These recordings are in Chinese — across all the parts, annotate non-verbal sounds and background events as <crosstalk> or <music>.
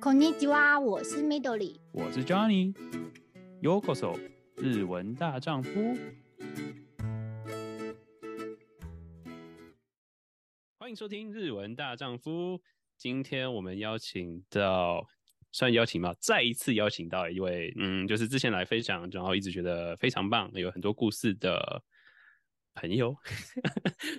こんにちは，我是 Midori，我是 Johnny。Yokoso，日文大丈夫。欢迎收听日文大丈夫。今天我们邀请到，算邀请吗？再一次邀请到一位，嗯，就是之前来分享，然后一直觉得非常棒，有很多故事的朋友。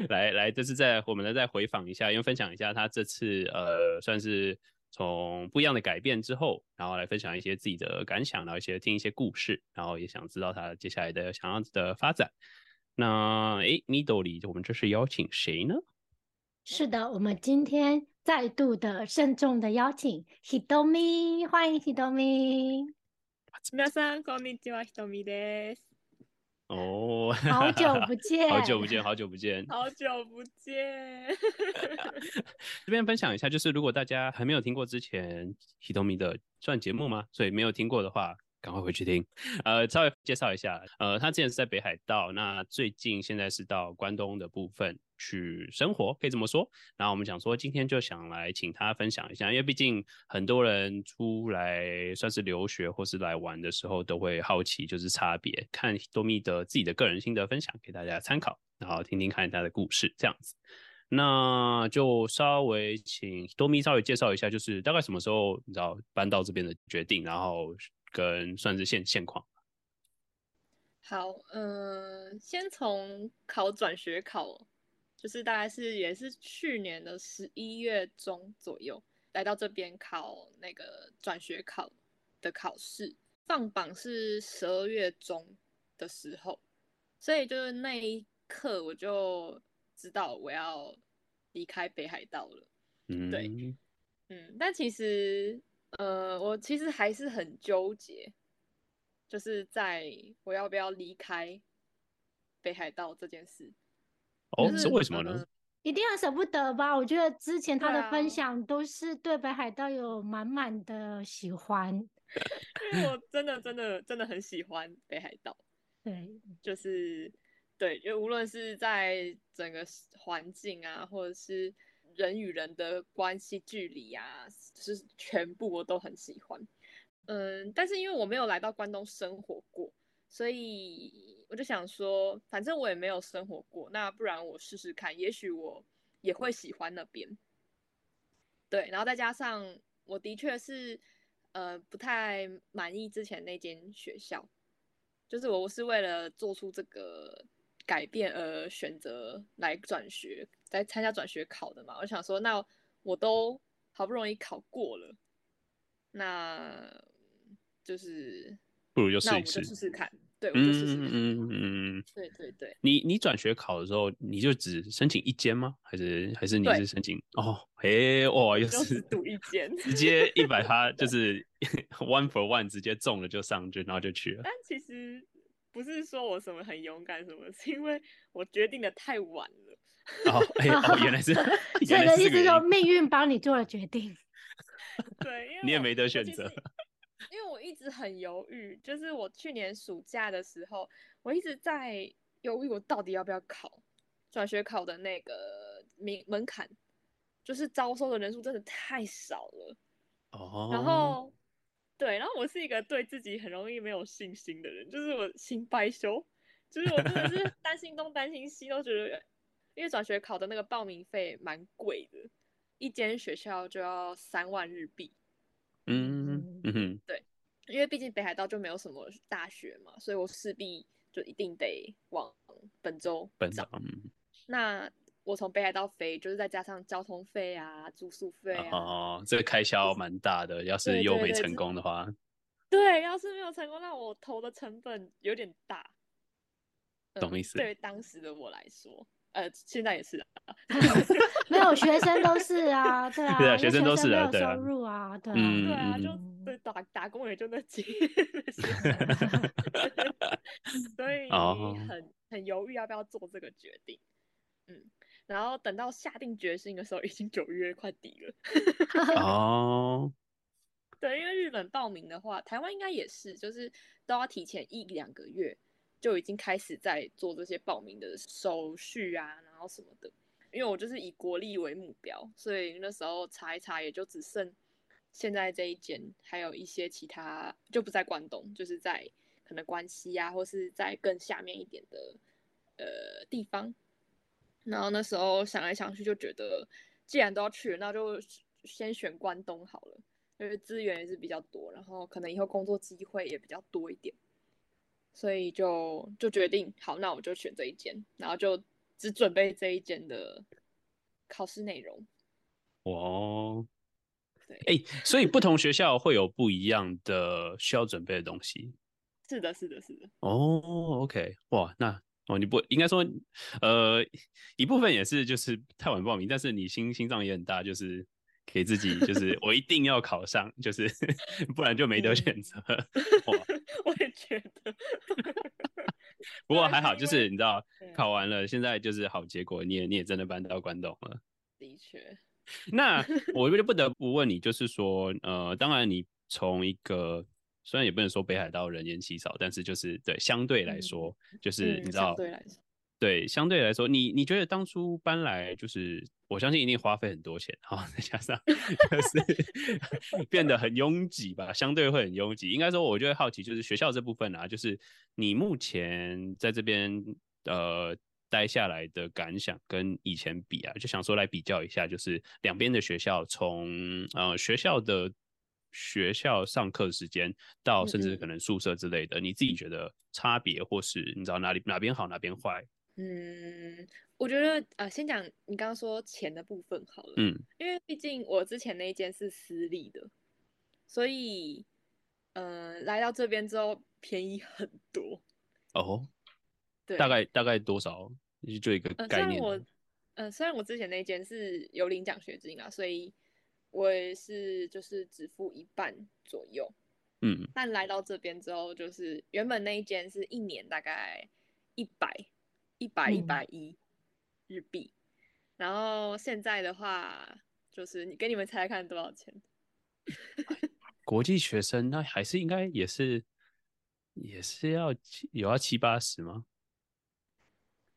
来来，<laughs> 这次再我们来再回访一下，因为分享一下他这次呃，算是。 从不一样的改变之后，然后来分享一些自己的感想，然后一些听一些故事，然后也想知道他接下来的想要的发展。那诶，Midori，我们这是邀请谁呢？是的，我们今天再度的慎重的邀请 Hitomi，欢迎 Hitomi。皆さんこんにちは、Hitomi です。 哦，<laughs> 好久不见，好久不见，好久不见，好久不见。这边分享一下，就是如果大家还没有听过之前 Hitomi 的算节目吗？所以没有听过的话。赶快回去听，呃，稍微介绍一下，呃，他之前是在北海道，那最近现在是到关东的部分去生活，可以这么说。然后我们想说，今天就想来请他分享一下，因为毕竟很多人出来算是留学或是来玩的时候，都会好奇就是差别，看多米的自己的个人心得分享给大家参考，然后听听看他的故事这样子。那就稍微请多米稍微介绍一下，就是大概什么时候你知道搬到这边的决定，然后。跟算是现现况。好，嗯、呃，先从考转学考，就是大概是也是去年的十一月中左右来到这边考那个转学考的考试，放榜是十二月中的时候，所以就是那一刻我就知道我要离开北海道了。嗯，对，嗯，但其实。呃，我其实还是很纠结，就是在我要不要离开北海道这件事。哦，是为什么呢？一定很舍不得吧？我觉得之前他的分享都是对北海道有满满的喜欢，<laughs> 因为我真的真的真的很喜欢北海道。对，就是对，因为无论是在整个环境啊，或者是。人与人的关系距离啊，就是全部我都很喜欢。嗯，但是因为我没有来到关东生活过，所以我就想说，反正我也没有生活过，那不然我试试看，也许我也会喜欢那边。对，然后再加上我的确是呃不太满意之前那间学校，就是我是为了做出这个。改变而选择来转学，来参加转学考的嘛。我想说，那我都好不容易考过了，那就是不如就试一试，试试看。对，我就试试看。嗯嗯对对对。你你转学考的时候，你就只申请一间吗？还是还是你是申请？哦，嘿，哇，又是赌一间，直接一百趴，就是 <laughs> one for one，直接中了就上去，然后就去了。但其实。不是说我什么很勇敢什么，是因为我决定的太晚了。哦，哎、欸，哦，原来是，<laughs> 所以的意思说命运帮你做了决定。对，因为你也没得选择。因为我一直很犹豫，就是我去年暑假的时候，我一直在犹豫，我到底要不要考转学考的那个门门槛，就是招收的人数真的太少了。哦，然后。对，然后我是一个对自己很容易没有信心的人，就是我心败羞，就是我真的是 <laughs> 担心东担心西，都觉得，因为转学考的那个报名费蛮贵的，一间学校就要三万日币。嗯嗯哼，对，因为毕竟北海道就没有什么大学嘛，所以我势必就一定得往本州。本州，嗯，那。我从北海道飞，就是再加上交通费啊、住宿费啊，哦，这个开销蛮大的。要是又没成功的话，对，对，对，对，要是没有成功，那我投的成本有点大，懂意思？对当时的我来说，呃，现在也是啊 <laughs> <laughs> 没有学生都是啊，对啊，对啊，学生都是啊，对啊，<laughs> 收入啊，对啊，嗯、对啊，就对打打工也就那几，所以很很犹豫要不要做这个决定，嗯。然后等到下定决心的时候，已经九月快底了。哦，对，因为日本报名的话，台湾应该也是，就是都要提前一两个月就已经开始在做这些报名的手续啊，然后什么的。因为我就是以国立为目标，所以那时候查一查，也就只剩现在这一间，还有一些其他就不在关东，就是在可能关西啊，或是在更下面一点的呃地方。然后那时候想来想去，就觉得既然都要去，那就先选关东好了，因为资源也是比较多，然后可能以后工作机会也比较多一点，所以就就决定好，那我就选这一间，然后就只准备这一间的考试内容。哦，对，哎、欸，所以不同学校会有不一样的需要准备的东西。<laughs> 是的，是的，是的。哦，OK，哇，那。哦，你不应该说，呃，一部分也是就是太晚报名，但是你心心脏也很大，就是给自己就是我一定要考上，就是 <laughs> 不然就没得选择。<laughs> 哇，<laughs> 我也觉得。不过还好，就是你知道考完了，现在就是好结果，你也你也真的搬到关东了。的确。那我就不得不问你，就是说，呃，当然你从一个。虽然也不能说北海道人烟稀少，但是就是对相对来说，嗯、就是你知道，对相对来说，你你觉得当初搬来，就是我相信一定花费很多钱，然后 <laughs> 再加上就是变得很拥挤吧，相对会很拥挤。应该说，我就会好奇，就是学校这部分啊，就是你目前在这边呃待下来的感想跟以前比啊，就想说来比较一下，就是两边的学校从呃学校的。学校上课时间到甚至可能宿舍之类的，嗯、你自己觉得差别，或是你知道哪里哪边好哪边坏？嗯，我觉得呃，先讲你刚刚说钱的部分好了。嗯，因为毕竟我之前那一间是私立的，所以呃，来到这边之后便宜很多。哦，对，大概大概多少？就一个概念。呃、虽然我呃，虽然我之前那间是有领奖学金啊，所以。我也是，就是只付一半左右，嗯，但来到这边之后，就是原本那一间是一年大概一百一百一百一日币，嗯，然后现在的话，就是你给你们猜猜看多少钱？<laughs> 国际学生那还是应该也是也是要有要七八十吗？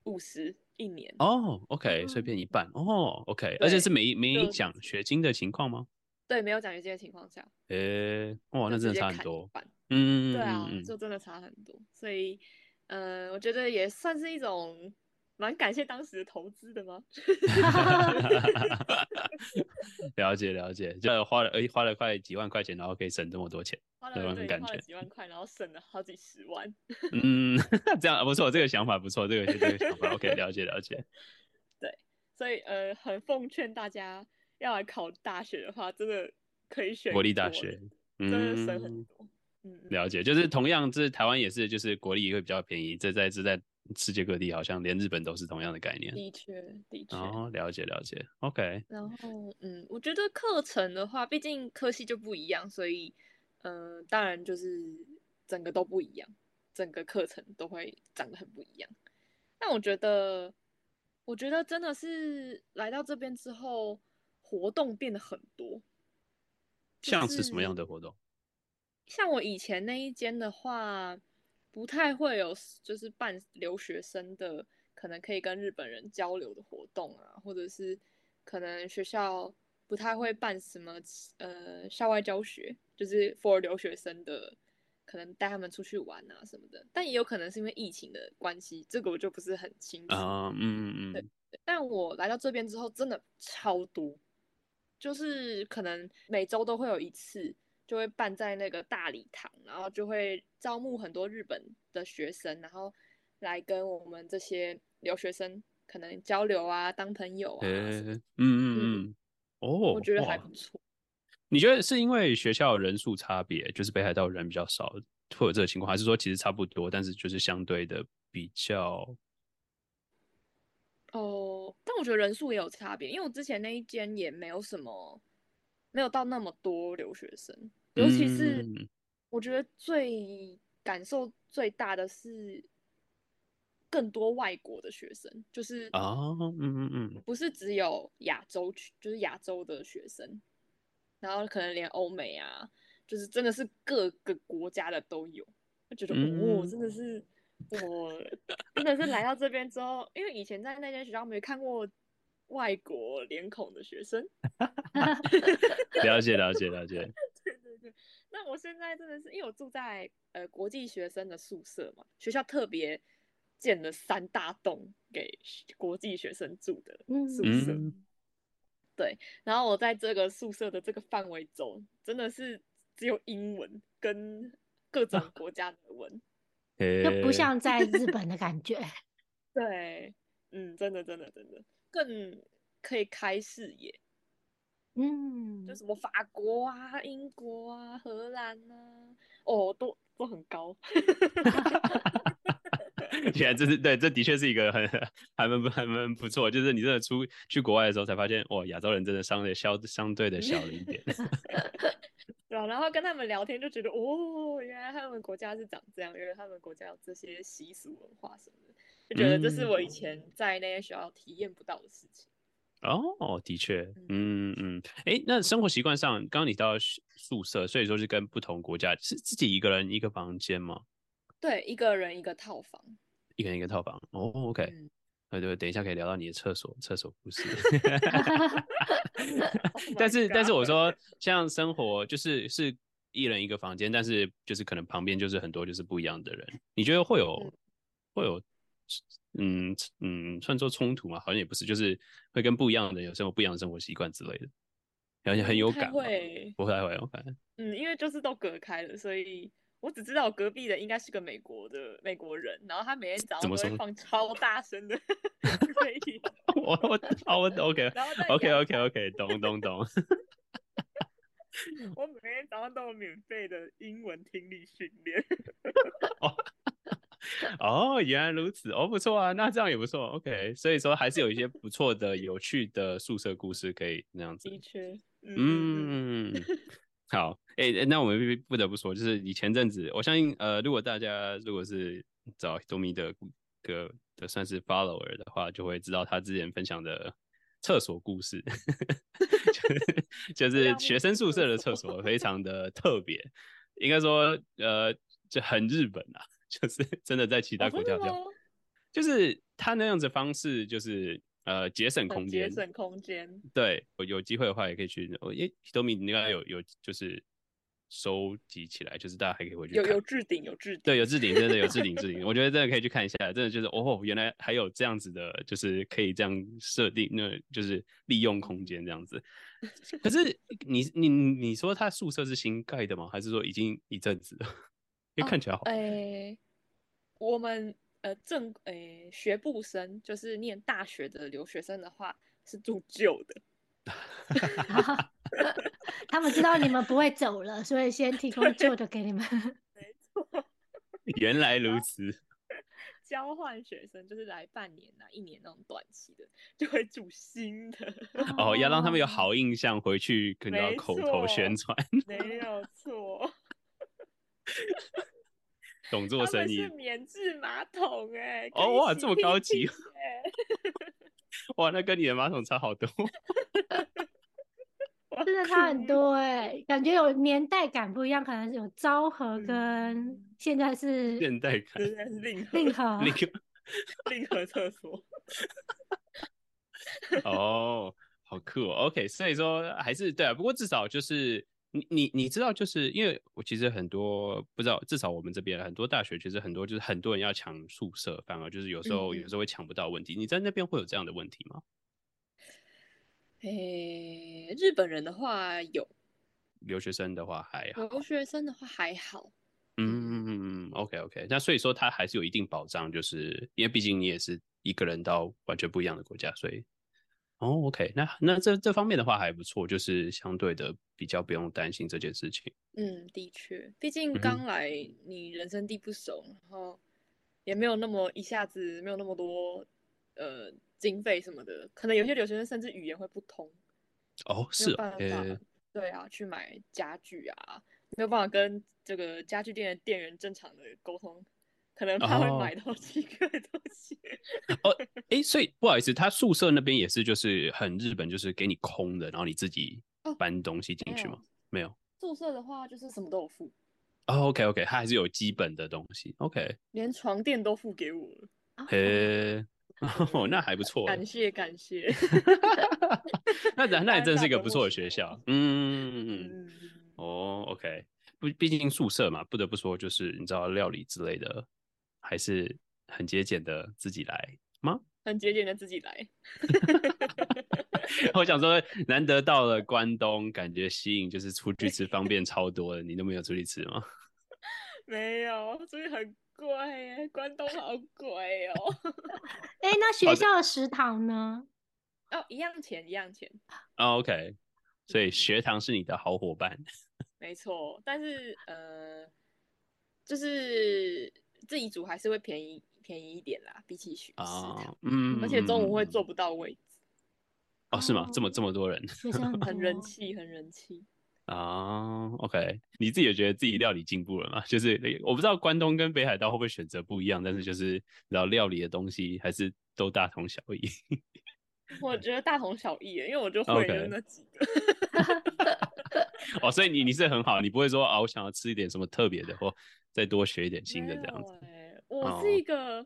五十。一年哦、oh,，OK，所以变一半哦、oh,，OK，而且是没没奖学金的情况吗？对，没有奖学金的情况下，诶、欸，哇，那真的差很多，嗯，对啊，就真的差很多，所以，嗯、呃，我觉得也算是一种蛮感谢当时的投资的吗？<laughs> 了解了解，就花了哎，花了快几万块钱，然后可以省这么多钱。<laughs> 对，花了几万块，然后省了好几十万。嗯，<laughs> 这样不错，这个想法不错，这个这个想法 OK，了解了解。对，所以呃，很奉劝大家要来考大学的话，真的可以选国立大学，真的省很多。嗯，了解，就是同样，这台湾也是，就是国力会比较便宜，这在这在世界各地好像连日本都是同样的概念。的确，的确。哦，了解了解，OK。然后，嗯，我觉得课程的话，毕竟科系就不一样，所以。嗯、呃，当然就是整个都不一样，整个课程都会长得很不一样。但我觉得，我觉得真的是来到这边之后，活动变得很多。像是什么样的活动？像我以前那一间的话，不太会有，就是办留学生的，可能可以跟日本人交流的活动啊，或者是可能学校不太会办什么呃校外教学。就是 for 留学生的，可能带他们出去玩啊什么的，但也有可能是因为疫情的关系，这个我就不是很清楚。啊，嗯嗯嗯。对，但我来到这边之后，真的超多，就是可能每周都会有一次，就会办在那个大礼堂，然后就会招募很多日本的学生，然后来跟我们这些留学生可能交流啊，当朋友啊。嗯嗯嗯嗯。哦，我觉得还不错。你觉得是因为学校人数差别，就是北海道人比较少，会有这个情况，还是说其实差不多，但是就是相对的比较？哦，但我觉得人数也有差别，因为我之前那一间也没有什么，没有到那么多留学生，尤其是我觉得最感受最大的是更多外国的学生，就是啊，嗯嗯嗯，不是只有亚洲区，就是亚洲的学生。然后可能连欧美啊，就是真的是各个国家的都有，就觉得、嗯、哦，真的是我真的是来到这边之后，因为以前在那间学校没看过外国脸孔的学生。了解了解了解。我现在真的是，因为我住在呃国际学生的宿舍嘛，学校特别建了三大栋给国际学生住的宿舍。嗯、对，然后我在这个宿舍的这个范围中，真的是只有英文跟各种国家的文，<laughs> 就不像在日本的感觉。<laughs> 对，嗯，真的真的真的更可以开视野。嗯，就什么法国啊、英国啊、荷兰啊，哦，都都很高。<laughs> 原来这是对，这的确是一个很还蛮还蛮不错。就是你真的出去国外的时候，才发现，哇，亚洲人真的相对小相对的小了一点。<laughs> 对啊，然后跟他们聊天就觉得，哦，原来他们国家是长这样，原来他们国家有这些习俗文化什么的，就觉得这是我以前在那些学校体验不到的事情。哦，的确，嗯嗯，哎、欸，那生活习惯上，刚刚你到宿舍，所以说是跟不同国家，是自己一个人一个房间吗？对，一个人一个套房，一个人一个套房。哦，OK，对、嗯、对，等一下可以聊到你的厕所，厕所故事。<laughs> 但是但是我说，像生活就是是一人一个房间，但是就是可能旁边就是很多就是不一样的人，你觉得会有、嗯、会有？嗯嗯，算作冲突嘛？好像也不是，就是会跟不一样的人有生活不一样的生活习惯之类的，而且很有感。会，不太会，我感觉。嗯，因为就是都隔开了，所以我只知道隔壁的应该是个美国的美国人，然后他每天早上都会放超大声的。<laughs> <laughs> 我我好我 OK OK OK OK 懂懂懂。<laughs> 我每天早上都有免费的英文听力训练。哦，<laughs> 原来如此，哦，不错啊，那这样也不错，OK，所以说还是有一些不错的、有趣的宿舍故事可以那样子。的确，嗯，<laughs> 好，哎、欸，那我们不得不说，就是你前阵子，我相信，呃，如果大家如果是找 Hitomi 的个的算是 follower 的话，就会知道他之前分享的厕所故事，<laughs> 就是就是学生宿舍的厕所非常的特别，应该说，呃，就很日本啊。<laughs> 就是真的在其他国家这样，哦、就是他那样子方式，就是呃节省空间，节省空间。对，我有机会的话也可以去。哦，诶，Hitomi 应该有有就是收集起来，就是大家还可以回去看。有有置顶，有置顶。对，有置顶，真的有置顶置 <laughs> 顶。我觉得真的可以去看一下，真的就是哦，原来还有这样子的，就是可以这样设定，那就是利用空间这样子。可是 <laughs> 你你你说他宿舍是新盖的吗？还是说已经一阵子了？因为看起来好。哎、哦欸，我们呃正哎、欸、学部生就是念大学的留学生的话是住旧的。<laughs> 他们知道你们不会走了，所以先提供旧的给你们。<laughs> 没错。原来如此。交换学生就是来半年啊、一年那种短期的，就会住新的。哦，要让他们有好印象，回去可能要口头宣传。<laughs> 没有错。<laughs> 懂做生意，是免治马桶哎、欸！哦哇，这么高级！<laughs> 哇，那跟你的马桶差好多，<laughs> 真的差很多哎、欸，感觉有年代感不一样，可能是有昭和跟现在是现代感，现在是令和令和令和厕所。哦，好酷哦！OK，所以说还是对啊，不过至少就是。你你你知道，就是因为我其实很多不知道，至少我们这边很多大学其实很多就是很多人要抢宿舍，反而就是有时候、嗯、有时候会抢不到问题。你在那边会有这样的问题吗？诶、欸，日本人的话有，留学生的话还好，留学生的话还好。嗯嗯嗯嗯，OK OK，那所以说他还是有一定保障，就是因为毕竟你也是一个人到完全不一样的国家，所以。哦、oh，OK，那那这这方面的话还不错，就是相对的比较不用担心这件事情。嗯，的确，毕竟刚来你人生地不熟，嗯，然后也没有那么一下子没有那么多呃经费什么的，可能有些留学生甚至语言会不通。哦，是办法，对啊，去买家具啊，没有办法跟这个家具店的店员正常的沟通。可能他会买到奇怪的东西。<laughs> 哦，哎、欸，所以不好意思，他宿舍那边也是，就是很日本，就是给你空的，然后你自己搬东西进去吗？哦、没有。宿舍的话，就是什么都有付。哦，OK，OK，、okay, okay, 他还是有基本的东西。OK，连床垫都付给我了。嘿 <laughs> 哦，那还不错。感谢感谢。那那 <laughs> 那也真是一个不错的学校。嗯嗯嗯。哦，OK，不，毕竟宿舍嘛，不得不说，就是你知道料理之类的，还是很节俭的，自己来吗？<laughs> 很节俭的自己来。我想说，难得到了关东，感觉吸引就是出去吃方便超多的，你都没有出去吃吗？<laughs> 没有，出去很贵耶，关东好贵哦。<laughs> 哎、欸，那学校的食堂呢？哦，一样钱，一样钱。哦、OK，所以学堂是你的好伙伴。没错，但是呃，就是自己煮还是会便宜便宜一点啦，比起去食堂。嗯，而且中午会坐不到位置。哦，是吗？这么这么多人，很人气，很人气啊。Uh, OK，你自己也觉得自己料理进步了吗？<laughs> 就是我不知道关东跟北海道会不会选择不一样，但是就是然后料理的东西还是都大同小异。我觉得大同小异，因为我就会的那几个。哦，所以你你是很好，你不会说啊，我想要吃一点什么特别的，或再多学一点新的这样子。我是一个，oh.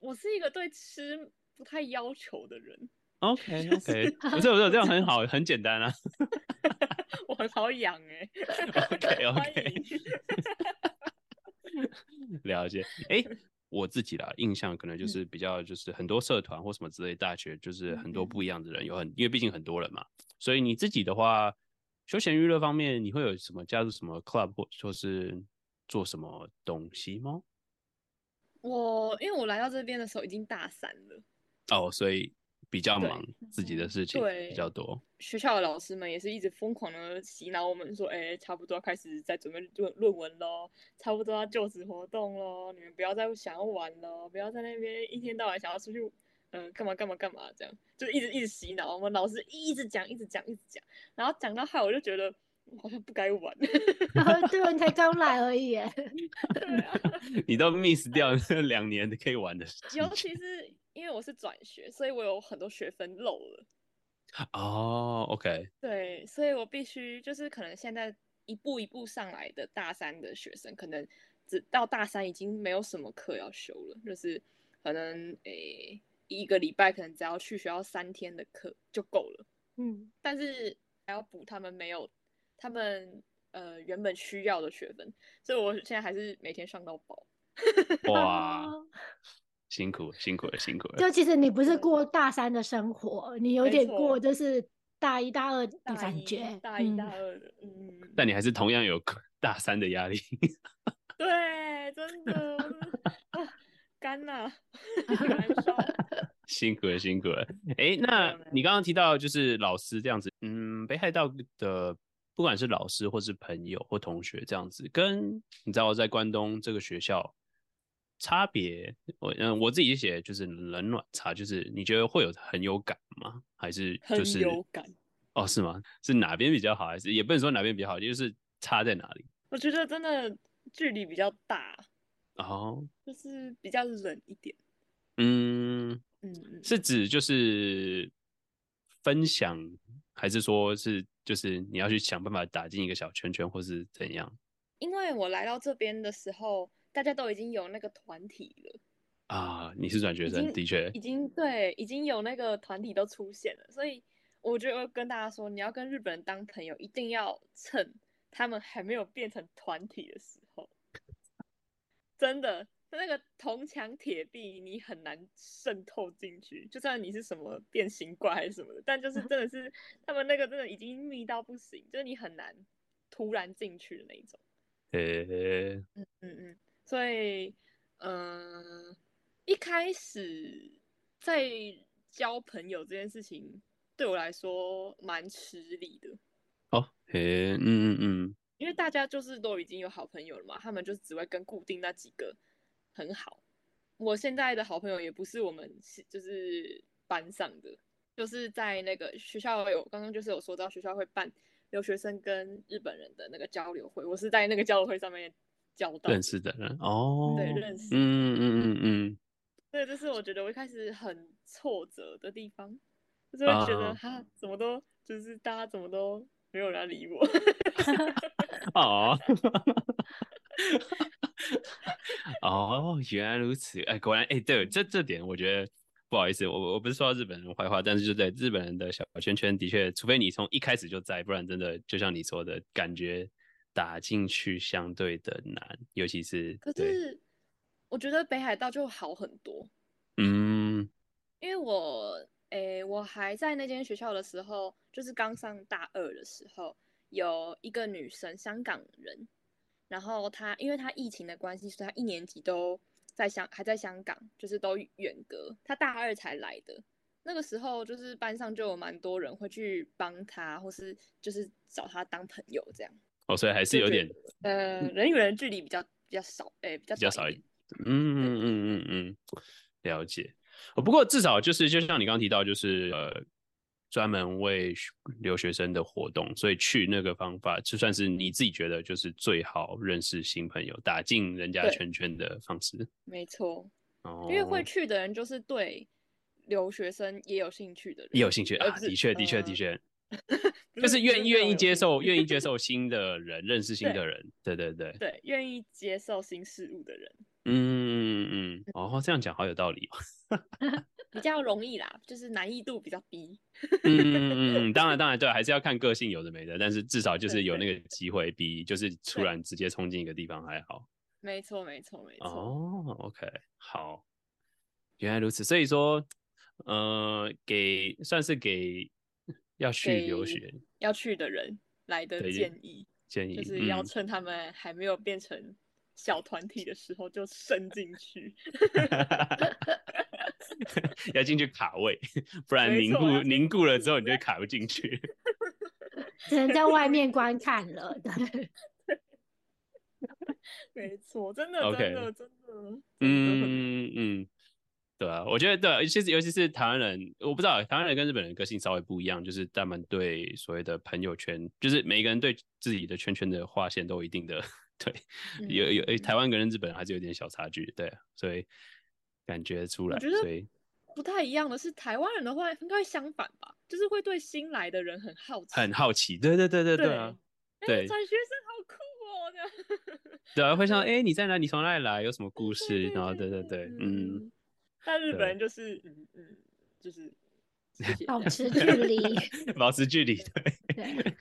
我是一个对吃不太要求的人。<laughs> OK OK，不是不是，这样很好，很简单啊。<laughs> 我很好养哎。OK <laughs> OK，了解。哎、欸，我自己啦，印象可能就是比较就是很多社团或什么之类，大学就是很多不一样的人，有很因为毕竟很多人嘛，所以你自己的话，休闲娱乐方面，你会有什么加入什么 club 或说是做什么东西吗？我因为我来到这边的时候已经大三了。哦，所以。比较忙自己的事情，对，比较多。学校的老师们也是一直疯狂的洗脑我们说，哎、欸，差不多要开始在准备论论文喽，差不多要就职活动喽，你们不要再想要玩了，不要在那边一天到晚想要出去，嗯、呃，干嘛干嘛干嘛这样，就一直一直洗脑。我们老师一直讲，一直讲，一直讲，然后讲到后我就觉得好像不该玩。<laughs> 对，你才刚来而已。<laughs> 对啊，<laughs> 你都 miss 掉那两年可以玩的事，尤其是。因为我是转学，所以我有很多学分漏了。哦、oh，OK。对，所以我必须就是可能现在一步一步上来的大三的学生，可能只到大三已经没有什么课要修了，就是可能诶、欸、一个礼拜可能只要去学校三天的课就够了。嗯，但是还要补他们没有他们呃原本需要的学分，所以我现在还是每天上到饱。<laughs> 哇。辛苦辛苦了，辛苦了。就其实你不是过大三的生活，你有点过就是大一大二的感觉，大一大二的，嗯。但你还是同样有大三的压力。<laughs> 对，真的，<laughs> 干了，<laughs> 辛苦了，辛苦了。哎、欸，那你刚刚提到就是老师这样子，嗯，北海道的不管是老师或是朋友或同学这样子，跟你知道在关东这个学校。差别，我嗯，我自己写就是冷暖差，就是你觉得会有很有感吗？还是就是很有感？哦，是吗？是哪边比较好？还是也不能说哪边比较好，就是差在哪里？我觉得真的距离比较大，哦，就是比较冷一点。嗯嗯，是指就是分享，还是说是就是你要去想办法打进一个小圈圈，或是怎样？因为我来到这边的时候。大家都已经有那个团体了啊！你是转学生，的确已经对，已经有那个团体都出现了，所以我觉得跟大家说，你要跟日本人当朋友，一定要趁他们还没有变成团体的时候。真的，那个铜墙铁壁，你很难渗透进去。就算你是什么变形怪还是什么的，但就是真的是他们那个真的已经密到不行，就是你很难突然进去的那一种。呃、欸，嗯嗯嗯。所以，嗯、呃，一开始在交朋友这件事情对我来说蛮吃力的。哦，嘿，嗯嗯嗯，因为大家就是都已经有好朋友了嘛，他们就只会跟固定那几个很好。我现在的好朋友也不是我们是就是班上的，就是在那个学校有刚刚就是有说到学校会办留学生跟日本人的那个交流会，我是在那个交流会上面。交到认识的人哦，对，认识，嗯嗯嗯嗯，对，这是我觉得我一开始很挫折的地方，就是会觉得哈，怎么都就是大家怎么都没有人理我 <laughs> <laughs> 哦，哦，原来如此，哎，果然，哎，对，这这点我觉得不好意思，我我不是说日本人坏话，但是就在日本人的小圈圈，的确，除非你从一开始就在，不然真的就像你说的感觉，打进去相对的难，尤其是。可是我觉得北海道就好很多。嗯，因为我诶、欸，我还在那间学校的时候，就是刚上大二的时候，有一个女生，香港人，然后她因为她疫情的关系，所以她一年级都。在香还在香港，就是都远隔。她大二才来的，那个时候就是班上就有蛮多人会去帮他，或是就是找他当朋友这样。哦，所以还是有点呃，人与人距离比较比较少，哎、欸，比较比较少一点。嗯嗯嗯嗯嗯，了解。哦，不过至少就是就像你刚刚提到，就是呃。专门为留学生的活动，所以去那个方法就算是你自己觉得就是最好认识新朋友、打进人家圈圈的方式。没错，哦，因为会去的人就是对留学生也有兴趣的人，也有兴趣啊，的确，的确，的确，<laughs> 就是愿意愿意接受、愿意接 <laughs> 受新的人，认识新的人，对对对，对，愿意接受新事物的人。嗯嗯嗯，哦，这样讲好有道理哦。<laughs> 比较容易啦，就是难易度比较低。嗯嗯嗯，当然当然对，还是要看个性，有的没的，但是至少就是有那个机会，比就是突然直接冲进一个地方还好。没错没错没错。哦，OK，好，原来如此。所以说，呃，给算是给要去留学要去的人来的建议，建议就是要趁他们还没有变成小团体的时候就伸进去。<laughs> 要进去卡位，不然凝固凝固了之后，你就卡不进去。<laughs> 只能在外面观看了，对。<laughs> 没错，真的.真的，真的。嗯嗯，对啊，我觉得对，其实尤其是台湾人，我不知道台湾人跟日本人个性稍微不一样，就是他们对所谓的朋友圈，就是每一个人对自己的圈圈的划线都有一定的，<laughs> 对，有有台湾跟日本人还是有点小差距，对，所以。感觉出来，所以不太一样的是，台湾人的话应该相反吧，就是会对新来的人很好奇，很好奇，对对对对对啊，对，转学生好酷哦，这样，对啊，会想，哎，你在哪？你从哪里来？有什么故事？然后，对对对，嗯，但日本人就是，嗯嗯，就是 <laughs> 保持距离，<laughs> 保持距离，对。<laughs>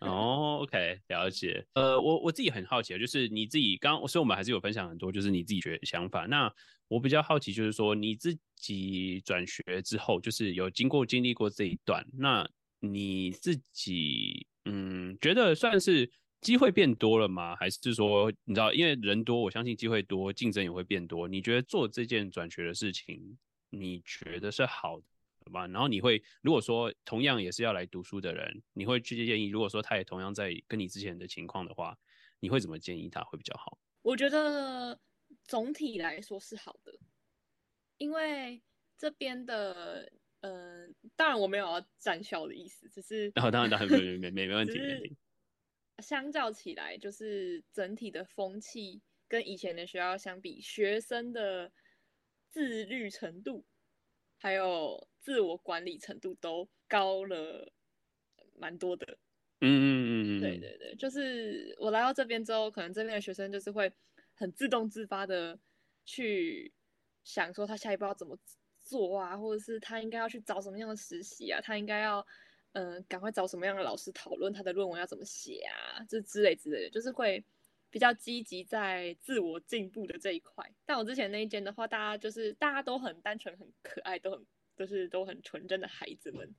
哦、oh，OK，了解。呃，我我自己很好奇，就是你自己刚，所以我们还是有分享很多，就是你自己觉得想法。那我比较好奇，就是说你自己转学之后，就是有经过经历过这一段，那你自己嗯，觉得算是机会变多了吗？还是说你知道，因为人多，我相信机会多，竞争也会变多。你觉得做这件转学的事情，你觉得是好的？然后你会，如果说同样也是要来读书的人，你会去建议，如果说他也同样在跟你之前的情况的话，你会怎么建议他会比较好？我觉得总体来说是好的，因为这边的，呃，当然我没有要站校的意思，只是，然后、哦、当然当然没没没没问题，没问题。相较起来，就是整体的风气跟以前的学校相比，学生的自律程度。还有自我管理程度都高了蛮多的，嗯嗯嗯嗯，对对对，就是我来到这边之后，可能这边的学生就是会很自动自发的去想说他下一步要怎么做啊，或者是他应该要去找什么样的实习啊，他应该要嗯、呃、赶快找什么样的老师讨论他的论文要怎么写啊，这之类之类的，就是会。比较积极在自我进步的这一块，但我之前那一间的话，大家就是大家都很单纯、很可爱，都很就是都很纯真的孩子们，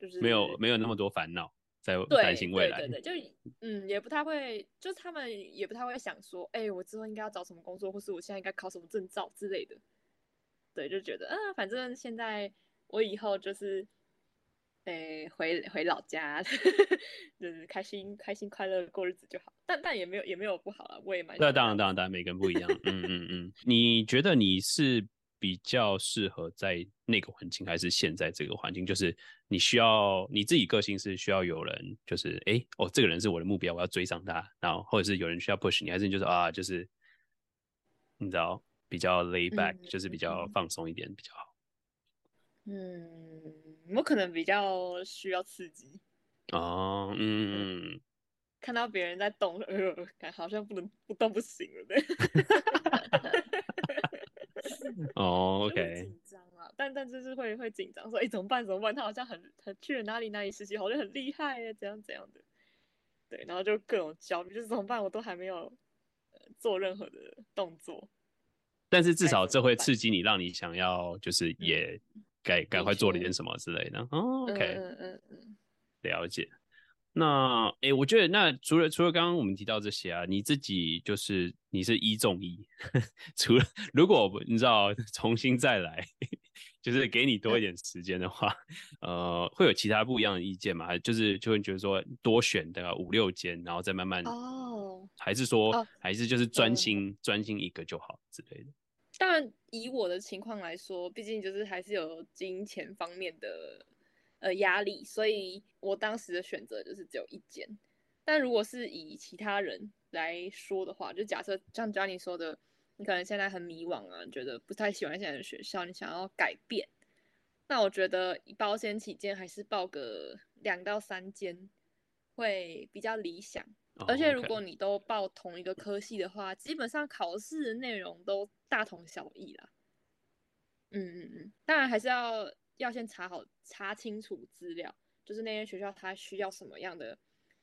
就是没有没有那么多烦恼在担心未来，对对对，就嗯也不太会，就是他们也不太会想说，哎、欸，我之后应该要找什么工作，或是我现在应该考什么证照之类的，对，就觉得啊，反正现在我以后就是。诶、欸，回回老家，<laughs> 就是开心开心快乐过日子就好。但但也没有也没有不好啊，我也蛮。那当然当然当然，每个人不一样。嗯嗯嗯，你觉得你是比较适合在那个环境，还是现在这个环境？就是你需要你自己个性是需要有人，就是哎、欸、哦，这个人是我的目标，我要追上他。然后或者是有人需要 push 你，还是你就是啊，就是你知道比较 lay back，、嗯、就是比较放松一点比较好。嗯，我可能比较需要刺激哦，嗯，<laughs> 看到别人在动，呃，感好像不能不动不行了，对。哦，OK，<laughs> 紧张啊，但但就是会会紧张，说哎、欸、怎么办怎么办？他好像很很去了哪里哪里实习，好像很厉害耶，怎样怎样的，对，然后就各种焦虑，就是怎么办？我都还没有、呃、做任何的动作，但是至少这会刺激你，让你想要就是也赶赶、嗯、快做了点什么之类的。哦，OK，嗯嗯嗯，了解。那诶、欸，我觉得那除了除了刚刚我们提到这些啊，你自己就是你是一中一，<laughs> 除了如果你知道重新再来，<laughs> 就是给你多一点时间的话，呃，会有其他不一样的意见吗？就是就会觉得说多选的五六间，然后再慢慢哦，还是说、哦、还是就是专心专、嗯、心一个就好之类的。当然，以我的情况来说，毕竟就是还是有金钱方面的。呃，压力，所以我当时的选择就是只有一间。但如果是以其他人来说的话，就假设像 Johnny 说的，你可能现在很迷惘啊，觉得不太喜欢现在的学校，你想要改变，那我觉得保险起见，还是报个两到三间会比较理想。Oh. 而且如果你都报同一个科系的话，基本上考试的内容都大同小异啦。嗯嗯嗯，当然还是要。要先查好、查清楚资料，就是那些学校它需要什么样的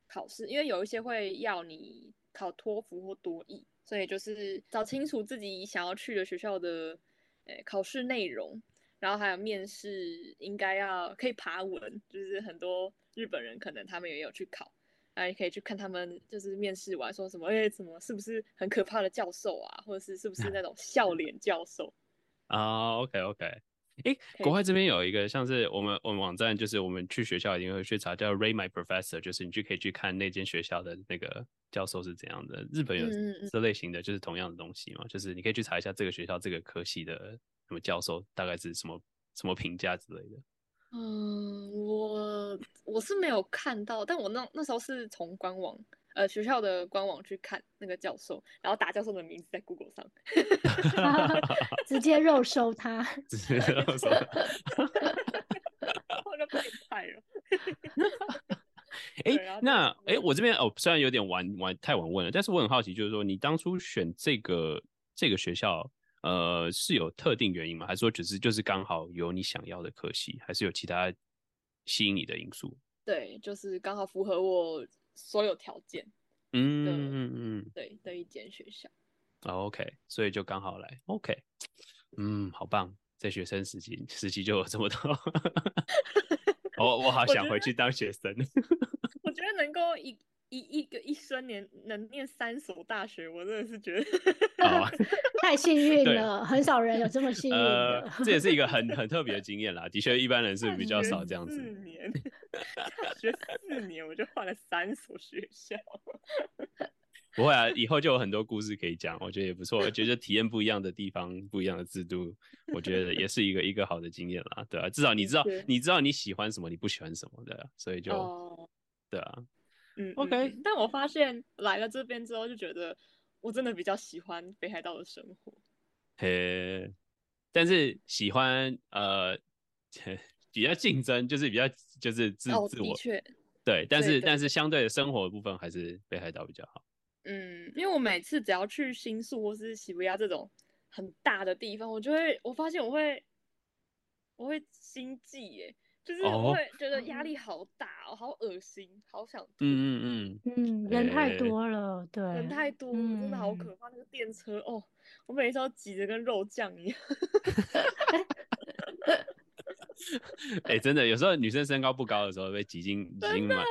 考试，因为有一些会要你考托福或多益，所以就是找清楚自己想要去的学校的诶、欸、考试内容，然后还有面试应该要可以爬文，就是很多日本人可能他们也有去考，然后你可以去看他们就是面试完说什么，哎、欸，什么是不是很可怕的教授啊，或者是是不是那种笑脸教授 <laughs> 啊、uh,？OK OK。哎，国外这边有一个像是我们我们网站，就是我们去学校一定会去查叫 Rate My Professor，就是你就可以去看那间学校的那个教授是怎样的。日本有这类型的就是同样的东西嘛，就是你可以去查一下这个学校这个科系的什么教授大概是什么什么评价之类的。嗯，我我是没有看到，但我那那时候是从官网。呃，学校的官网去看那个教授，然后打教授的名字在 Google 上，<laughs> 直接肉收他，直接肉收他，<laughs> 我就变态了。<laughs> 哎、欸，那哎、欸，我这边哦，虽然有点晚晚太晚问了，但是我很好奇，就是说你当初选这个这个学校，呃，是有特定原因吗？还是说只是就是刚好有你想要的科系，还是有其他吸引你的因素？对，就是刚好符合我。所有条件，嗯嗯嗯，对的一间学校，OK，所以就刚好来，OK，嗯，好棒，在学生时期时期就有这么多，<laughs> 我我好想回去当学生，<laughs> 我觉得能够一。一一个一生年能念三所大学，我真的是觉得 <laughs> <laughs> 太幸运了，很少人有这么幸运的。呃，这也是一个很很特别的经验啦。的确，一般人是比较少这样子。四年，学四年我就换了三所学校。<laughs> 不会啊，以后就有很多故事可以讲，我觉得也不错。我觉得体验不一样的地方，不一样的制度，我觉得也是一个一个好的经验啦。对啊，至少你知道你知道你喜欢什么，你不喜欢什么的，所以就、oh. 对啊。嗯，OK，但我发现来了这边之后，就觉得我真的比较喜欢北海道的生活。嘿，但是喜欢呃 <laughs> 比较竞争，就是比较就是自、哦、自我，的确，对，但是但是相对的生活的部分还是北海道比较好。嗯，因为我每次只要去新宿或是西伯利亚这种很大的地方，我就会我发现我会我会心悸耶。就是我会觉得压力好大哦，好恶心，好想吐。嗯嗯嗯嗯，人太多了，对，人太多，真的好可怕。那个电车哦，我每次都挤得跟肉酱一样。<laughs> 哎，真的，有时候女生身高不高的时候被挤进挤进满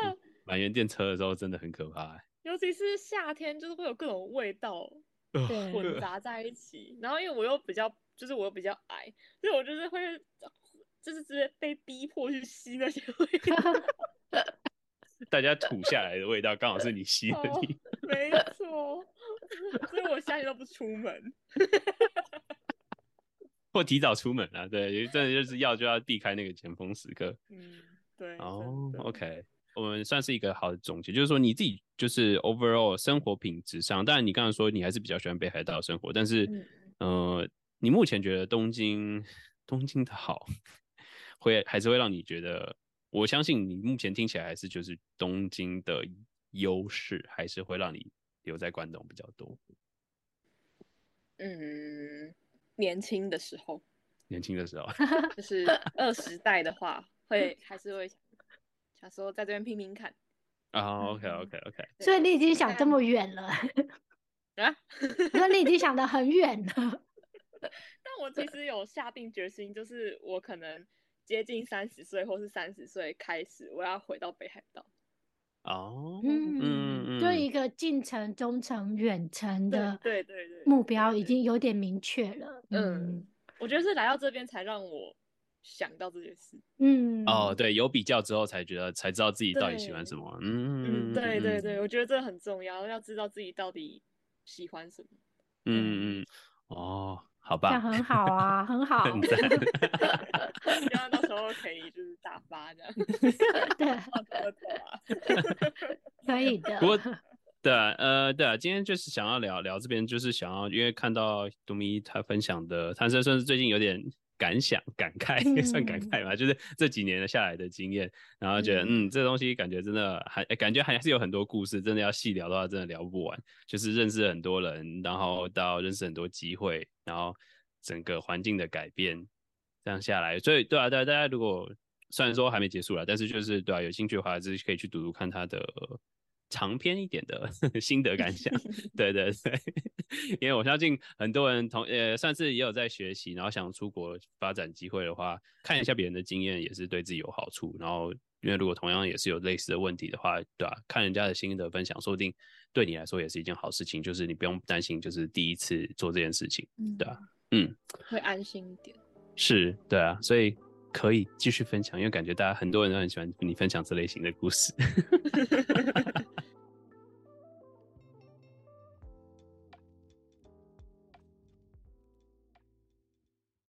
满员电车的时候，真的很可怕。尤其是夏天，就是会有各种味道混杂在一起。然后因为我又比较，就是我又比较矮，所以我就是会。就是直接被逼迫去吸那些味道，<laughs> 大家吐下来的味道刚好是你吸的地方，没错，所以我夏天都不出门，<laughs> 或提早出门啊。对，真的就是要就要避开那个尖峰时刻。嗯，对。哦、oh,，OK，我们算是一个好的总结，就是说你自己就是 overall 生活品质上，当然你刚刚说你还是比较喜欢北海道生活，但是、嗯、呃，你目前觉得东京东京的好？会还是会让你觉得，我相信你目前听起来还是就是东京的优势，还是会让你留在关东比较多。嗯，年轻的时候，年轻的时候，<laughs> 就是二十代的话，会还是会想说在这边拼拼看。啊、oh，OK OK OK，所以你已经想这么远了啊？<laughs> 那你已经想得很远了。<laughs> 但我其实有下定决心，就是我可能接近三十岁，或是三十岁开始，我要回到北海道。哦，嗯嗯，就一个近程、中程、远程的，对对对，目标已经有点明确了。嗯，我觉得是来到这边才让我想到这件事。嗯，哦，对，有比较之后才觉得才知道自己到底喜欢什么。嗯，对对对，我觉得这很重要，要知道自己到底喜欢什么。嗯嗯，哦。好吧，这样很好啊，很 <laughs> 好。很 <laughs> 赞希望到时候可以就是大发这样。<laughs> 对，可以的。不过，对啊，呃，对啊，今天就是想要聊聊这边，就是想要因为看到 Hitomi 他分享的，他这算是最近有点。感想、感慨，也 <laughs> 算感慨吧，嗯、就是这几年下来的经验，然后觉得，嗯，嗯，这东西感觉真的还，感觉还是有很多故事，真的要细聊的话，真的聊不完。就是认识很多人，然后到认识很多机会，然后整个环境的改变，这样下来，所以对啊，对啊，大家如果虽然说还没结束了，但是就是对啊，有兴趣的话，还是可以去读读看他的。长篇一点的 <laughs> 心得感想，<laughs> 对对对，因为我相信很多人同呃，算是也有在学习，然后想出国发展机会的话，看一下别人的经验也是对自己有好处。然后，因为如果同样也是有类似的问题的话，对吧、啊？看人家的心得分享，说不定对你来说也是一件好事情，就是你不用担心，就是第一次做这件事情，对吧、啊？嗯，会安心一点。是，对啊，所以可以继续分享，因为感觉大家很多人都很喜欢你分享这类型的故事。<laughs>